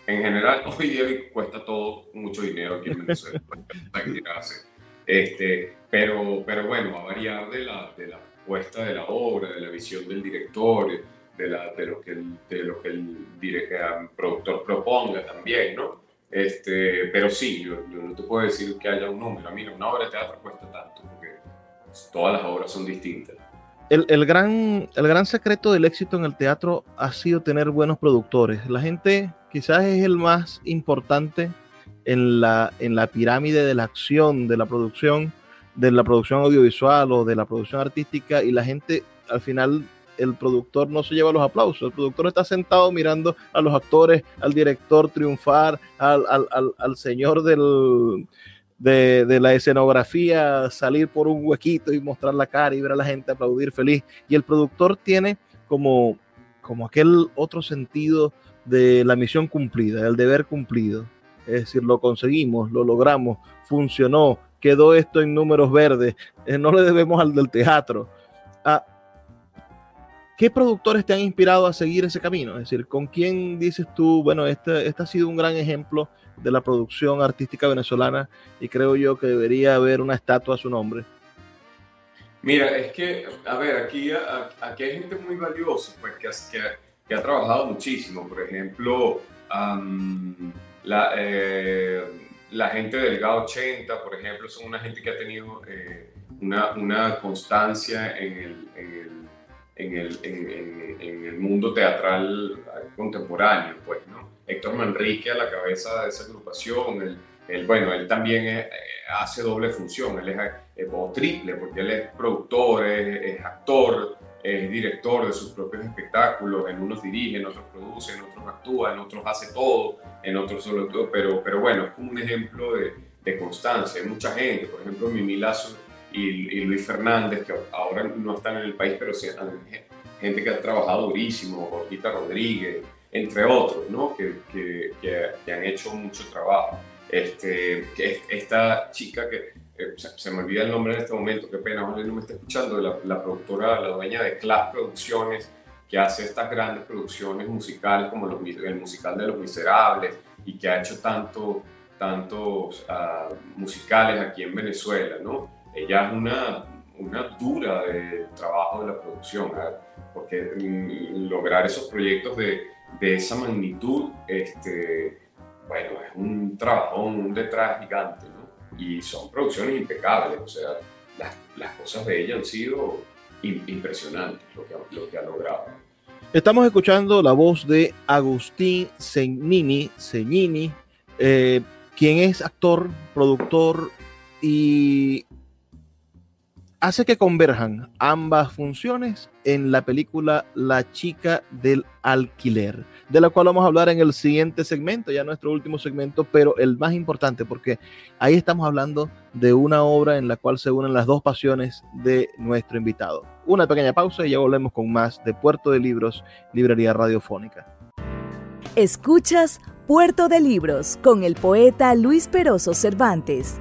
En general, hoy día cuesta todo mucho dinero aquí en Venezuela. este, pero, pero bueno, va a variar de la, de la puesta de la obra, de la visión del director, de, la, de lo que el, de lo que el, el productor proponga también, ¿no? Este, pero sí, yo, no te puedo decir que haya un número. Mira, una obra de teatro cuesta tanto, porque todas las obras son distintas. El, el, gran, el gran secreto del éxito en el teatro ha sido tener buenos productores. La gente quizás es el más importante en la, en la pirámide de la acción, de la producción, de la producción audiovisual o de la producción artística y la gente al final el productor no se lleva los aplausos, el productor está sentado mirando a los actores, al director triunfar, al, al, al, señor del, de, de, la escenografía salir por un huequito y mostrar la cara y ver a la gente aplaudir feliz. Y el productor tiene como, como aquel otro sentido de la misión cumplida, el deber cumplido. Es decir, lo conseguimos, lo logramos, funcionó, quedó esto en números verdes, eh, no le debemos al del teatro. Ah, ¿Qué productores te han inspirado a seguir ese camino? Es decir, ¿con quién dices tú, bueno, este, este ha sido un gran ejemplo de la producción artística venezolana y creo yo que debería haber una estatua a su nombre? Mira, es que, a ver, aquí, aquí hay gente muy valiosa, pues, que, que, que ha trabajado muchísimo. Por ejemplo, la, eh, la gente del GA80, por ejemplo, son una gente que ha tenido eh, una, una, constancia en el, en el, en, el, en, el, mundo teatral contemporáneo, pues, ¿no? Héctor Manrique a la cabeza de esa agrupación, él, bueno, él también eh, hace doble función, él es, o triple, porque él es productor, es, actor, es director de sus propios espectáculos, en unos dirige, en otros produce, en otros actúa, en otros hace todo, en otros solo todo, pero, pero bueno, es como un ejemplo de, de constancia. Hay mucha gente, por ejemplo, Mimi Lazo y, Luis Fernández, que ahora no están en el país, pero sí, gente que ha trabajado durísimo, Jorgita Rodríguez, entre otros, ¿no? Que, que, que, han hecho mucho trabajo. Este, esta chica que eh, se, me olvida el nombre en este momento, qué pena, no me está escuchando, la, la productora, la dueña de Class Producciones, que hace estas grandes producciones musicales como los, el musical de Los Miserables y que ha hecho tanto, tantos uh, musicales aquí en Venezuela, ¿no? Ella es una, una dura de trabajo de la producción, ¿eh? porque mm, lograr esos proyectos de, de, esa magnitud, este, bueno, es un trabajo, un detrás gigante, ¿no? Y son producciones impecables, o sea, las, las cosas de ella han sido impresionante lo que, lo que ha logrado. Estamos escuchando la voz de Agustín Segnini, Segnini eh, quien es actor, productor y hace que converjan ambas funciones en la película La chica del alquiler, de la cual vamos a hablar en el siguiente segmento, ya nuestro último segmento, pero el más importante porque ahí estamos hablando de una obra en la cual se unen las dos pasiones de nuestro invitado. Una pequeña pausa y ya volvemos con más de Puerto de Libros, Librería Radiofónica. Escuchas Puerto de Libros con el poeta Luis Peroso Cervantes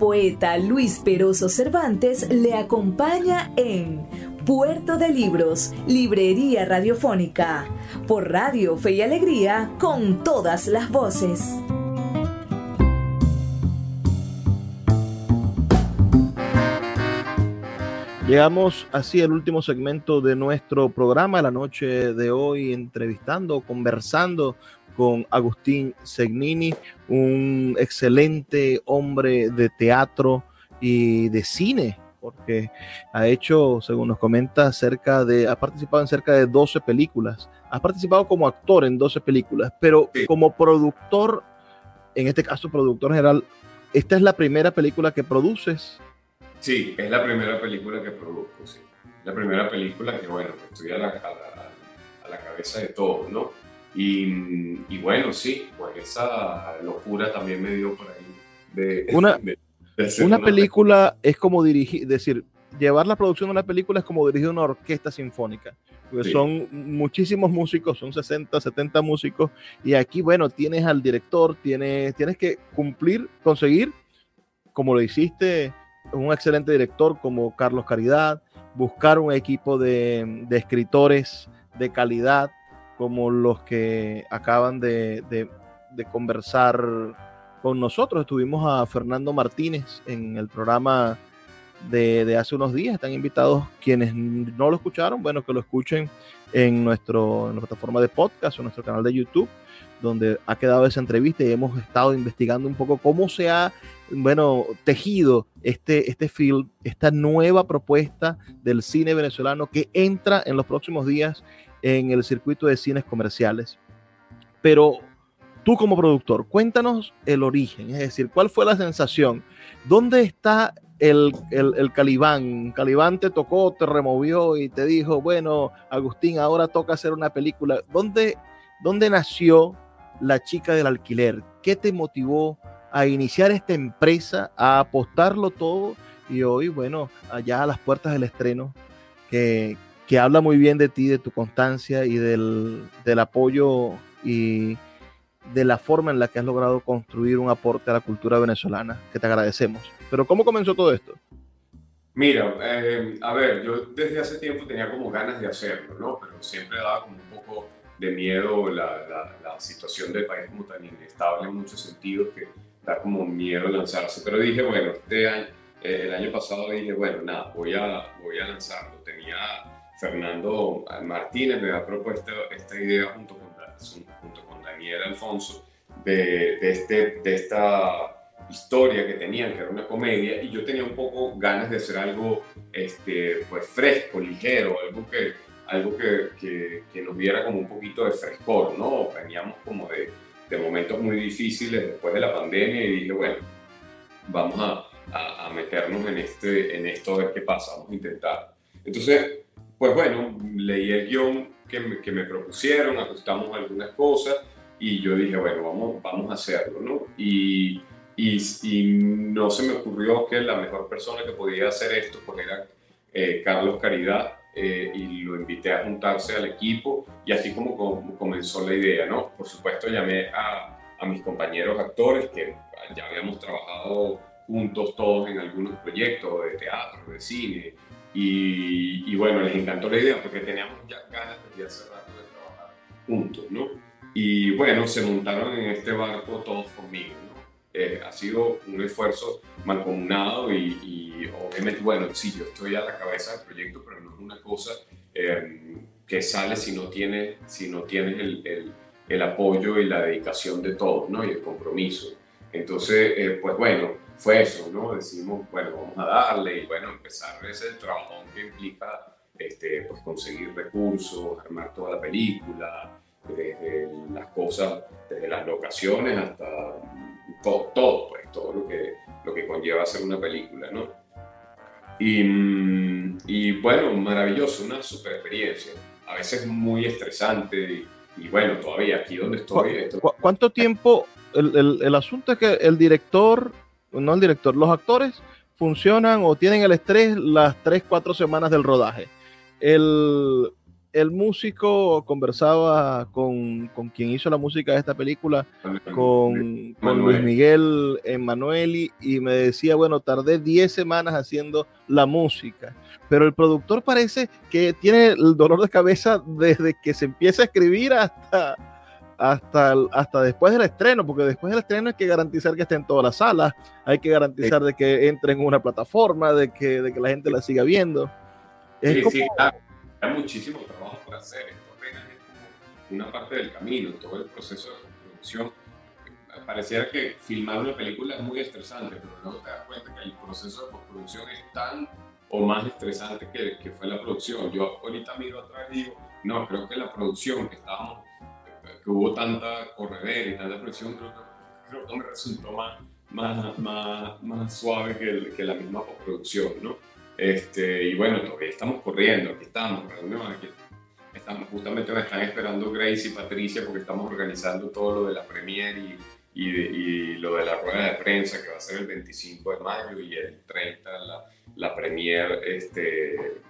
Poeta Luis Peroso Cervantes le acompaña en Puerto de Libros, Librería Radiofónica, por Radio Fe y Alegría, con todas las voces. Llegamos así al último segmento de nuestro programa la noche de hoy, entrevistando, conversando con Agustín Segnini, un excelente hombre de teatro y de cine, porque ha hecho, según nos comenta, cerca de, ha participado en cerca de 12 películas. Ha participado como actor en 12 películas, pero como productor, en este caso productor general, ¿esta es la primera película que produces? Sí, es la primera película que produzco, sí. La primera película que, bueno, estoy a la, a la cabeza de todo, ¿no? Y, bueno, sí, pues esa locura también me dio por ahí de... Una, una película es como dirigir, decir, llevar la producción de una película es como dirigir una orquesta sinfónica, porque son muchísimos músicos, son 60, 70 músicos, y aquí, bueno, tienes al director, tienes, tienes que cumplir, conseguir, como lo hiciste, un excelente director como Carlos Caridad, buscar un equipo de, de escritores de calidad, como los que acaban de, conversar con nosotros. Estuvimos a Fernando Martínez en el programa de, hace unos días. Están invitados quienes no lo escucharon, bueno, que lo escuchen en, nuestro, en nuestra plataforma de podcast o nuestro canal de YouTube, donde ha quedado esa entrevista y hemos estado investigando un poco cómo se ha, bueno, tejido este, este film, esta nueva propuesta del cine venezolano que entra en los próximos días en el circuito de cines comerciales. Pero tú como productor, cuéntanos el origen, es decir, ¿cuál fue la sensación? ¿Dónde está el, el, Calibán? Calibán te tocó, te removió y te dijo, bueno, Agustín, ahora toca hacer una película. ¿Dónde, dónde nació la chica del alquiler? ¿Qué te motivó a iniciar esta empresa, a apostarlo todo? Y hoy, bueno, allá a las puertas del estreno, que, que habla muy bien de ti, de tu constancia y del, apoyo y de la forma en la que has logrado construir un aporte a la cultura venezolana, que te agradecemos. Pero ¿cómo comenzó todo esto? Mira, eh, a ver, yo desde hace tiempo tenía como ganas de hacerlo, ¿no? Pero siempre daba como un poco de miedo la, la, situación del país como tan inestable en muchos sentidos que da como miedo lanzarse. Pero dije, bueno, este año, eh, el año pasado dije, bueno, nada, voy a, voy a lanzarlo. Tenía Fernando Martínez, me ha propuesto esta idea junto con, junto con Daniel Alfonso de, de, este, de esta historia que tenían, que era una comedia, y yo tenía un poco ganas de hacer algo este, pues, fresco, ligero, algo que, algo que, que, nos diera como un poquito de frescor, ¿no? Veníamos como de, de, momentos muy difíciles después de la pandemia y dije, bueno, vamos a, a, meternos en, este, en esto a ver qué pasa, vamos a intentar. Entonces, pues bueno, leí el guion que me, que me propusieron, ajustamos algunas cosas y yo dije, bueno, vamos, vamos a hacerlo, ¿no? Y y, no se me ocurrió que la mejor persona que podía hacer esto pues era eh, Carlos Caridad eh, y lo invité a juntarse al equipo y así como, comenzó la idea, ¿no? Por supuesto llamé a, a, mis compañeros actores que ya habíamos trabajado juntos todos en algunos proyectos de teatro, de cine y, y bueno, les encantó la idea porque teníamos ya ganas de hace rato de trabajar juntos, ¿no? Y bueno, se montaron en este barco todos conmigo, ¿no? Eh, ha sido un esfuerzo mancomunado y, obviamente, bueno, sí, yo estoy a la cabeza del proyecto, pero no es una cosa eh, que sale si no tienes, si no tienes el, el, apoyo y la dedicación de todos, ¿no? Y el compromiso. Entonces, eh, pues bueno, fue eso, ¿no? Decimos, bueno, vamos a darle y bueno, empezar ese trabajón que implica este, pues conseguir recursos, armar toda la película, desde las cosas, desde las locaciones hasta todo, todo, pues, todo lo que, lo que conlleva hacer una película, ¿no? Y, mm, y bueno, maravilloso, una super experiencia. A veces muy estresante y, bueno, todavía aquí donde estoy. ¿Cuánto tiempo? El, el, el, asunto es que el director, no el director, los actores funcionan o tienen el estrés las 3, 4 semanas del rodaje. El, el músico conversaba con, quien hizo la música de esta película, con, Luis Miguel Emanueli, y me decía, bueno, tardé 10 semanas haciendo la música, pero el productor parece que tiene el dolor de cabeza desde que se empieza a escribir hasta, hasta, hasta después del estreno, porque después del estreno hay que garantizar que esté en todas las salas, hay que garantizar de que entre en una plataforma, de que, de que la gente la siga viendo. sí, sí, hay muchísimo trabajo por hacer. Esto apenas es como una parte del camino, todo el proceso de producción. Pareciera que filmar una película es muy estresante, pero luego te das cuenta que el proceso de postproducción es tan o más estresante que, que fue la producción. Yo ahorita miro atrás y digo, no, creo que la producción que estábamos, que hubo tanta corredera y tanta producción, creo que, creo que me resultó más, más, más, más suave que, que la misma postproducción, ¿no? Este, y bueno, todavía estamos corriendo, aquí estamos, aquí estamos, justamente me están esperando Grace y Patricia porque estamos organizando todo lo de la premiere y, y, lo de la rueda de prensa que va a ser el 25 de mayo y el 30 la, la premiere este,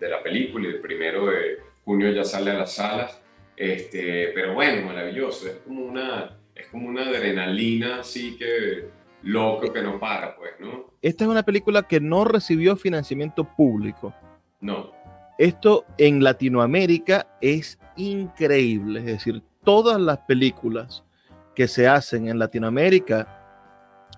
de la película y el primero de junio ya sale a las salas. Este, pero bueno, maravilloso, es como una, es como una adrenalina así que loco que no para, pues, ¿no? Esta es una película que no recibió financiamiento público. No. Esto en Latinoamérica es increíble, es decir, todas las películas que se hacen en Latinoamérica,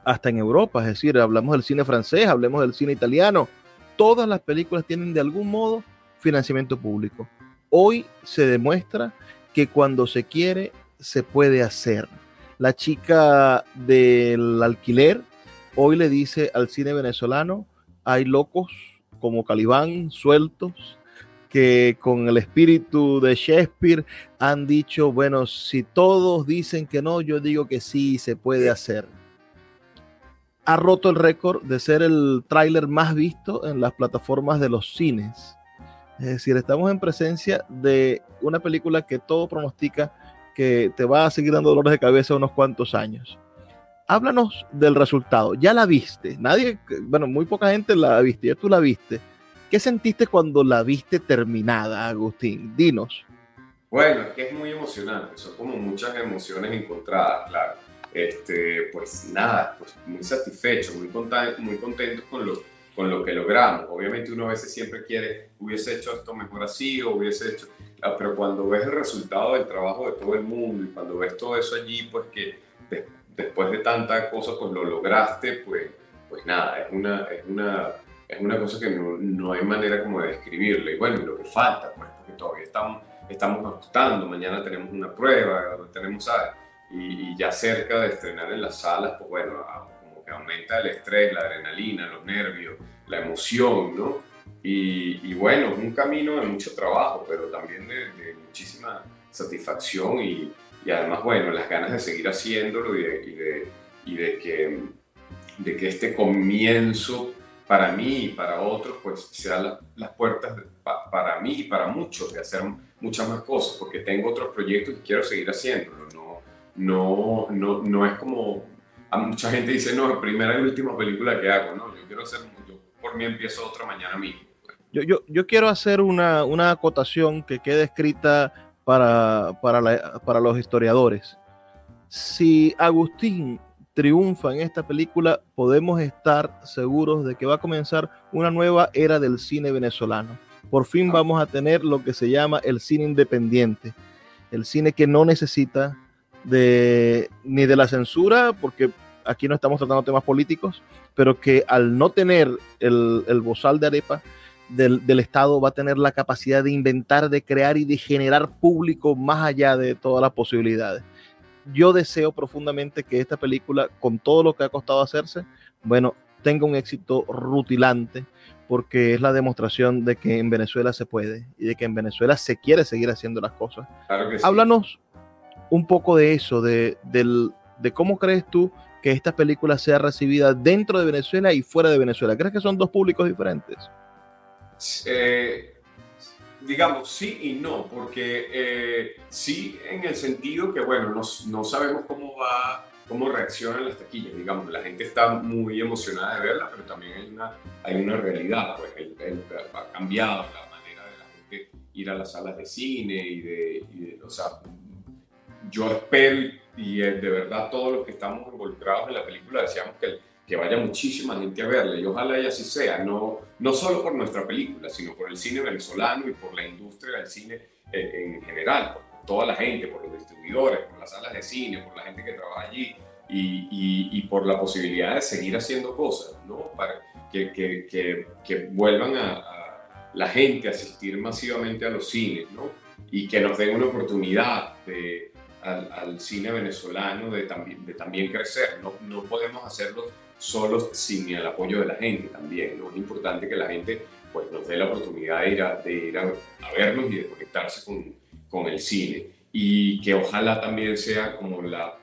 hasta en Europa, es decir, hablamos del cine francés, hablemos del cine italiano, todas las películas tienen de algún modo financiamiento público. Hoy se demuestra que cuando se quiere, se puede hacer la chica del alquiler hoy le dice al cine venezolano, hay locos como Calibán sueltos que con el espíritu de Shakespeare han dicho, bueno, si todos dicen que no, yo digo que sí, se puede hacer. Ha roto el récord de ser el tráiler más visto en las plataformas de los cines. Es decir, estamos en presencia de una película que todo pronostica que te va a seguir dando dolores de cabeza unos cuantos años. Háblanos del resultado. Ya la viste. Nadie, bueno, muy poca gente la viste. Ya tú la viste. ¿Qué sentiste cuando la viste terminada, Agustín? Dinos. Bueno, es que es muy emocionante. Son como muchas emociones encontradas, claro. Este, pues nada, pues muy satisfecho, muy contento, muy contento con lo, con lo que logramos. Obviamente uno a veces siempre quiere, hubiese hecho esto mejor así o hubiese hecho Ah, pero cuando ves el resultado del trabajo de todo el mundo y cuando ves todo eso allí, pues que después de tanta cosa, pues lo lograste, pues, pues nada, es una, es una, es una cosa que no, hay manera como de describirlo. Y bueno, lo que falta, pues, porque todavía estamos, estamos ajustando, mañana tenemos una prueba, tenemos, Y, ya cerca de estrenar en las salas, pues bueno, como que aumenta el estrés, la adrenalina, los nervios, la emoción, ¿no? Y, bueno, es un camino de mucho trabajo, pero también de, muchísima satisfacción y, y, además, bueno, las ganas de seguir haciéndolo y de, y de, y de que, de que este comienzo para mí y para otros, pues sean las puertas para mí y para muchos de hacer muchas más cosas, porque tengo otros proyectos y quiero seguir haciéndolo. No, no, no, no es como, a mucha gente dice, no, primera y última película que hago, no, yo quiero hacer, yo por mí empiezo otra mañana mismo. Yo, yo, yo quiero hacer una, una, acotación que quede escrita para, para, para los historiadores. Si Agustín triunfa en esta película, podemos estar seguros de que va a comenzar una nueva era del cine venezolano. Por fin vamos a tener lo que se llama el cine independiente, el cine que no necesita de, ni de la censura, porque aquí no estamos tratando temas políticos, pero que al no tener el, el bozal de arepa, del, Estado va a tener la capacidad de inventar, de crear y de generar público más allá de todas las posibilidades. Yo deseo profundamente que esta película, con todo lo que ha costado hacerse, bueno, tenga un éxito rutilante, porque es la demostración de que en Venezuela se puede y de que en Venezuela se quiere seguir haciendo las cosas. Háblanos un poco de eso, de, de cómo crees tú que esta película sea recibida dentro de Venezuela y fuera de Venezuela. ¿Crees que son dos públicos diferentes? Eh, digamos, sí y no, porque eh, sí en el sentido que, bueno, no, no, sabemos cómo va, cómo reaccionan las taquillas, digamos, la gente está muy emocionada de verla, pero también hay una, hay una realidad, pues ha cambiado la manera de la gente ir a las salas de cine y de, o sea, yo espero y de verdad todos los que estamos involucrados en la película decíamos que que vaya muchísima gente a verla y ojalá y así sea, no, no solo por nuestra película, sino por el cine venezolano y por la industria del cine en, en general, por toda la gente, por los distribuidores, por las salas de cine, por la gente que trabaja allí y, y, por la posibilidad de seguir haciendo cosas, ¿no? Para que, que, que, que vuelvan a, la gente a asistir masivamente a los cines, ¿no? Y que nos den una oportunidad de, al, al, cine venezolano de también, de también crecer. No, no podemos hacerlo solos sin el apoyo de la gente también. ¿no? Es importante que la gente pues, nos dé la oportunidad de ir a, de ir a, vernos y de conectarse con, con, el cine. Y que ojalá también sea como la,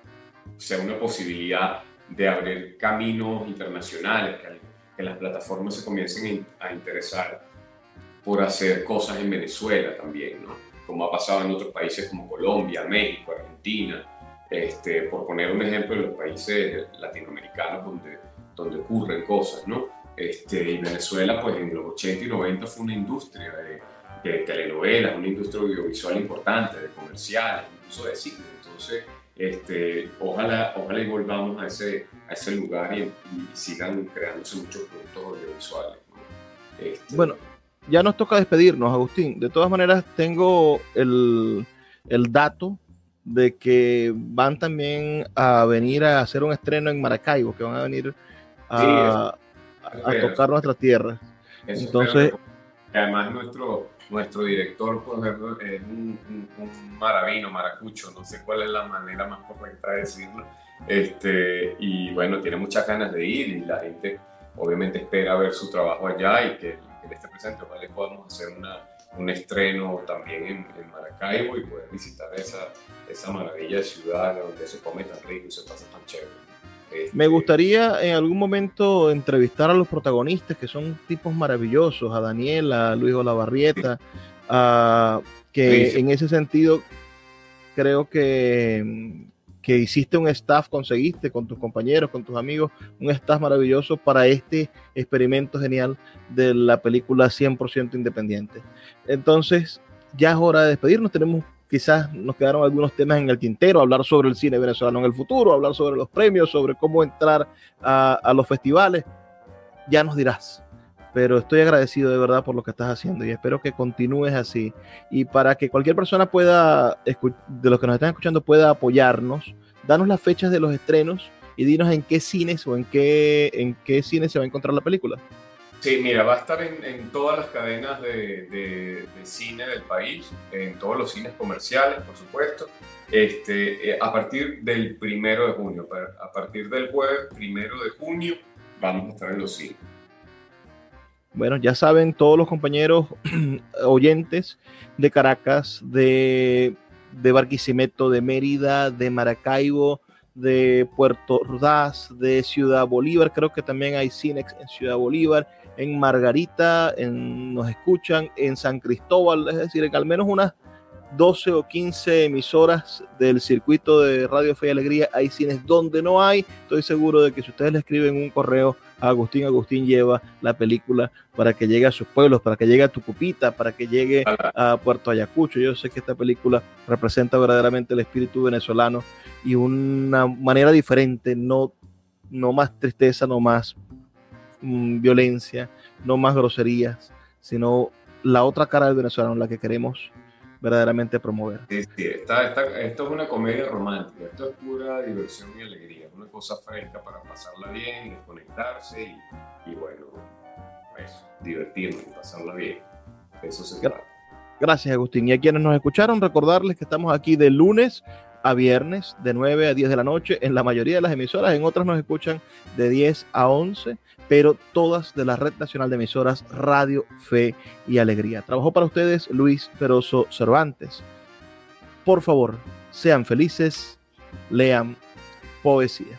sea una posibilidad de abrir caminos internacionales, que, que las plataformas se comiencen a interesar por hacer cosas en Venezuela también, ¿no? Como ha pasado en otros países como Colombia, México, Argentina, este, por poner un ejemplo de los países latinoamericanos donde donde ocurren cosas, ¿no? Este, y Venezuela, pues en los 80 y 90 fue una industria de, de telenovelas, una industria audiovisual importante, de comerciales, incluso de cine. Entonces, este, ojalá, ojalá y volvamos a ese, a ese lugar y, sigan creándose muchos productos audiovisuales. Este, bueno, ya nos toca despedirnos, Agustín. De todas maneras, tengo el, el dato de que van también a venir a hacer un estreno en Maracaibo, que van a venir a, tocar nuestra tierra. Entonces, además nuestro, nuestro director, por ejemplo, es un, un, maravino, maracucho, no sé cuál es la manera más correcta de decirlo. Este, y bueno, tiene muchas ganas de ir y la gente obviamente espera ver su trabajo allá y que, que esté presente. Ojalá podamos hacer una, un estreno también en, en, Maracaibo y poder visitar esa, esa maravilla de ciudad donde se come tan rico y se pasa tan chévere. Me gustaría en algún momento entrevistar a los protagonistas, que son tipos maravillosos, a Daniela, a Luis Olavarrieta, a, que en ese sentido creo que, que hiciste un staff, conseguiste con tus compañeros, con tus amigos, un staff maravilloso para este experimento genial de la película 100% independiente. Entonces, ya es hora de despedirnos, tenemos quizás nos quedaron algunos temas en el tintero, hablar sobre el cine venezolano en el futuro, hablar sobre los premios, sobre cómo entrar a, los festivales, ya nos dirás. Pero estoy agradecido de verdad por lo que estás haciendo y espero que continúes así. Y para que cualquier persona pueda, de los que nos están escuchando, pueda apoyarnos, danos las fechas de los estrenos y dinos en qué cines o en qué, en qué cines se va a encontrar la película. Sí, mira, va a estar en, todas las cadenas de, cine del país, en todos los cines comerciales, por supuesto, este, eh, a partir del primero de junio. A partir del jueves primero de junio vamos a estar en los cines. Bueno, ya saben todos los compañeros oyentes de Caracas, de, de Barquisimeto, de Mérida, de Maracaibo, de Puerto Ordaz, de Ciudad Bolívar, creo que también hay Cinex en Ciudad Bolívar, en Margarita, en, nos escuchan en San Cristóbal, es decir, en al menos unas 12 o 15 emisoras del circuito de Radio Fe y Alegría hay cines donde no hay. Estoy seguro de que si ustedes le escriben un correo a Agustín, Agustín lleva la película para que llegue a sus pueblos, para que llegue a Tucupita, para que llegue a Puerto Ayacucho. Yo sé que esta película representa verdaderamente el espíritu venezolano y una manera diferente, no, no más tristeza, no más Mm, violencia, no más groserías, sino la otra cara del venezolano, la que queremos verdaderamente promover. Sí, sí, esto es una comedia romántica, esto es pura diversión y alegría, una cosa fresca para pasarla bien, desconectarse y, bueno, eso, divertirnos y pasarla bien. Eso se trata. Gracias, Agustín. Y a quienes nos escucharon, recordarles que estamos aquí de lunes a viernes, de 9 a 10 de la noche, en la mayoría de las emisoras, en otras nos escuchan de 10 a 11 pero todas de la Red Nacional de Emisoras Radio, Fe y Alegría. Trabajó para ustedes Luis Peroso Cervantes. Por favor, sean felices, lean poesía.